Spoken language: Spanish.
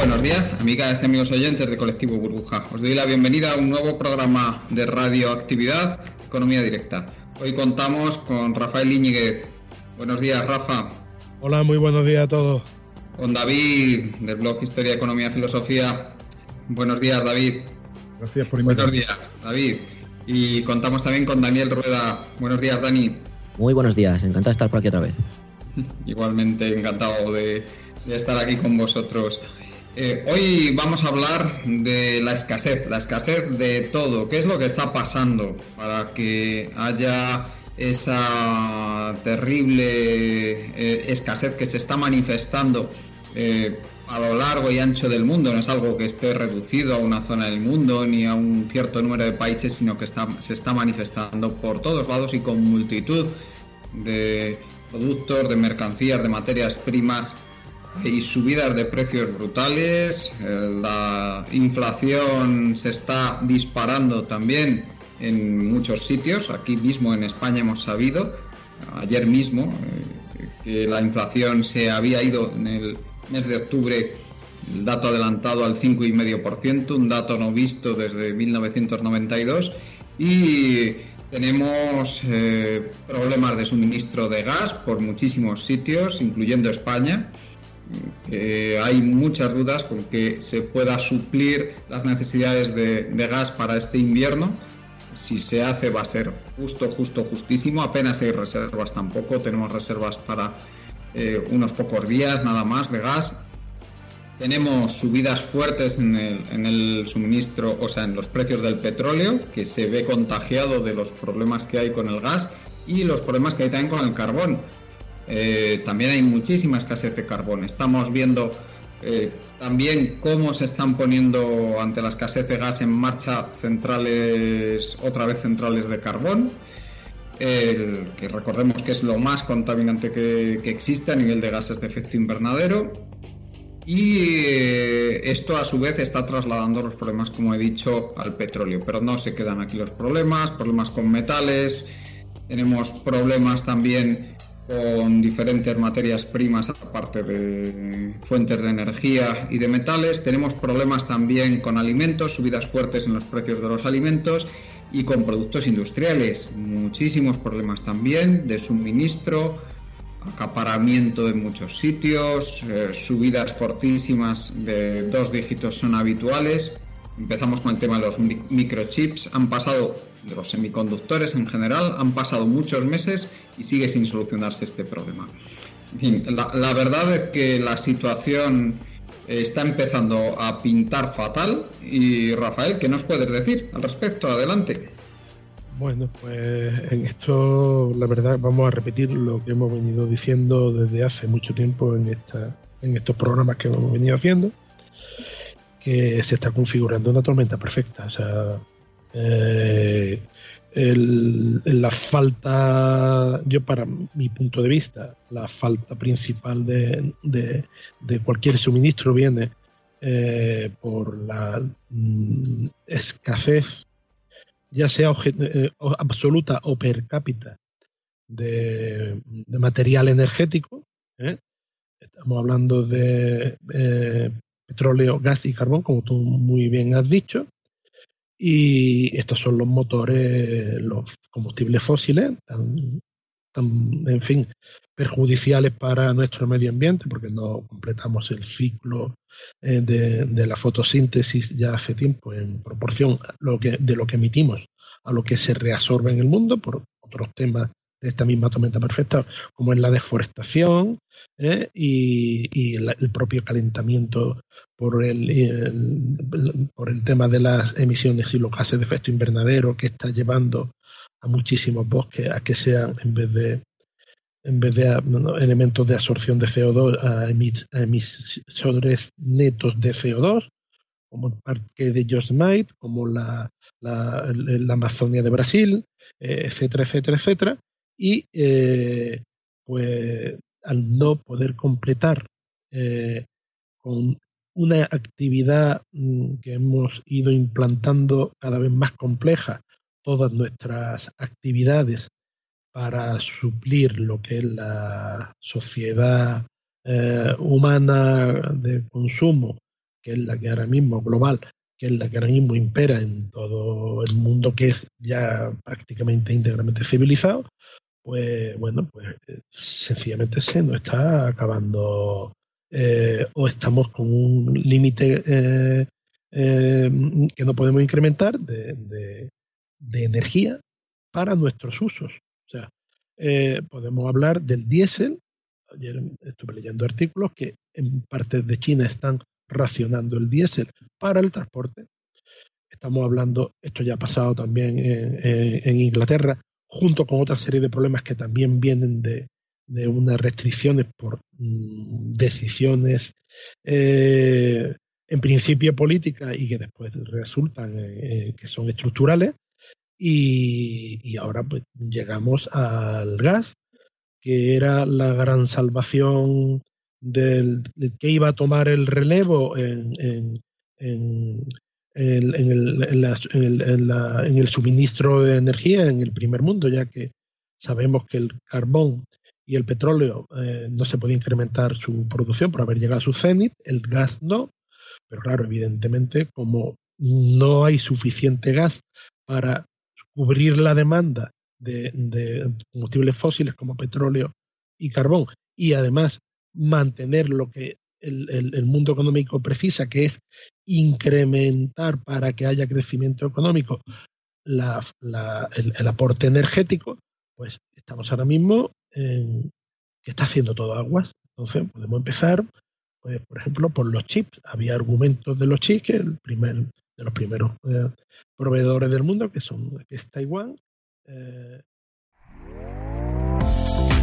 Buenos días, amigas y amigos oyentes de Colectivo Burbuja. Os doy la bienvenida a un nuevo programa de radioactividad Economía Directa. Hoy contamos con Rafael Íñiguez. Buenos días, Rafa. Hola, muy buenos días a todos. Con David, del blog Historia, Economía, Filosofía. Buenos días, David. Gracias por Buenos invitarme. días, David. Y contamos también con Daniel Rueda. Buenos días, Dani. Muy buenos días, encantado de estar por aquí otra vez. Igualmente encantado de, de estar aquí con vosotros. Eh, hoy vamos a hablar de la escasez, la escasez de todo. ¿Qué es lo que está pasando para que haya esa terrible eh, escasez que se está manifestando eh, a lo largo y ancho del mundo? No es algo que esté reducido a una zona del mundo ni a un cierto número de países, sino que se está manifestando por todos lados y con multitud de productos, de mercancías, de materias primas y subidas de precios brutales. Eh, La inflación se está disparando también en muchos sitios. Aquí mismo en España hemos sabido, ayer mismo, eh, que la inflación se había ido en el mes de octubre, el dato adelantado al 5,5%, un dato no visto desde 1992. Y tenemos eh, problemas de suministro de gas por muchísimos sitios, incluyendo España. Eh, hay muchas dudas con que se pueda suplir las necesidades de, gas para este invierno. Si se hace va a ser justo, justo, justísimo. Apenas hay reservas tampoco. Tenemos reservas para eh, unos pocos días nada más de gas. Tenemos subidas fuertes en el, suministro, o sea, en los precios del petróleo, que se ve contagiado de los problemas que hay con el gas y los problemas que hay también con el carbón. Eh, también hay muchísima escasez de carbón. Estamos viendo eh, también cómo se están poniendo ante la escasez de gas en marcha centrales, otra vez centrales de carbón. El, que recordemos que es lo más contaminante que, que existe a nivel de gases de efecto invernadero. Y eh, esto a su vez está trasladando los problemas, como he dicho, al petróleo. Pero no se quedan aquí los problemas, problemas con metales, tenemos problemas también con diferentes materias primas aparte de fuentes de energía y de metales. Tenemos problemas también con alimentos, subidas fuertes en los precios de los alimentos y con productos industriales. Muchísimos problemas también de suministro, acaparamiento en muchos sitios, eh, subidas fortísimas de dos dígitos son habituales. Empezamos con el tema de los microchips. Han pasado, de los semiconductores en general, han pasado muchos meses y sigue sin solucionarse este problema. En fin, la, la verdad es que la situación está empezando a pintar fatal. Y Rafael, ¿qué nos puedes decir al respecto? Adelante. Bueno, pues en esto la verdad vamos a repetir lo que hemos venido diciendo desde hace mucho tiempo en, esta, en estos programas que hemos venido haciendo, que se está configurando una tormenta perfecta. O sea, eh, la falta, yo para mi punto de vista, la falta principal de, de, cualquier suministro viene eh, por la mm, escasez ya sea eh, absoluta o per cápita de, de material energético. Estamos hablando de petróleo, gas y carbón, como tú muy bien has dicho. Y estos son los motores, los combustibles fósiles, tan, en fin, perjudiciales para nuestro medio ambiente, porque no completamos el ciclo eh, de, de, la fotosíntesis ya hace tiempo en proporción lo que, de lo que emitimos a lo que se reabsorbe en el mundo por otros temas esta misma tormenta perfecta, como es la deforestación ¿eh? y, el propio calentamiento por el, por el tema de las emisiones y los gases de efecto invernadero que está llevando a muchísimos bosques a que sean, en vez de en vez de elementos de absorción de CO2, a, emisores netos de CO2, como el parque de Yosemite, como la, la, la Amazonia de Brasil, eh, etcétera, etcétera, etcétera. Y eh, pues al no poder completar eh, con una actividad mm, que hemos ido implantando cada vez más compleja, todas nuestras actividades para suplir lo que es la sociedad eh, humana de consumo, que es la que ahora mismo global, que es la que ahora mismo impera en todo el mundo que es ya prácticamente íntegramente civilizado, pues bueno, pues eh, sencillamente se nos está acabando eh, o estamos con un límite eh, que no podemos incrementar de, energía para nuestros usos. O sea, podemos hablar del diésel. Ayer estuve leyendo artículos que en partes de China están racionando el diésel para el transporte. Estamos hablando, esto ya ha pasado también en Inglaterra, junto con otra serie de problemas que también vienen de, unas restricciones por mm, decisiones eh, en principio políticas y que después resultan eh, eh, que son estructurales. Y, ahora pues llegamos al gas, que era la gran salvación del, que iba a tomar el relevo en, el, suministro de energía en el primer mundo, ya que sabemos que el carbón y el petróleo eh, no se puede incrementar su producción por haber llegado a su cenit, el gas no, pero claro, evidentemente, como no hay suficiente gas para cubrir la demanda de, de combustibles fósiles como petróleo y carbón, y además mantener lo que el, mundo económico precisa, que es incrementar para que haya crecimiento económico el, aporte energético, pues estamos ahora mismo en que está haciendo todo aguas. Entonces podemos empezar, pues, por ejemplo, por los chips. Había argumentos de los chips que el primer, de los primeros eh, proveedores del mundo, que son que es Taiwán, eh,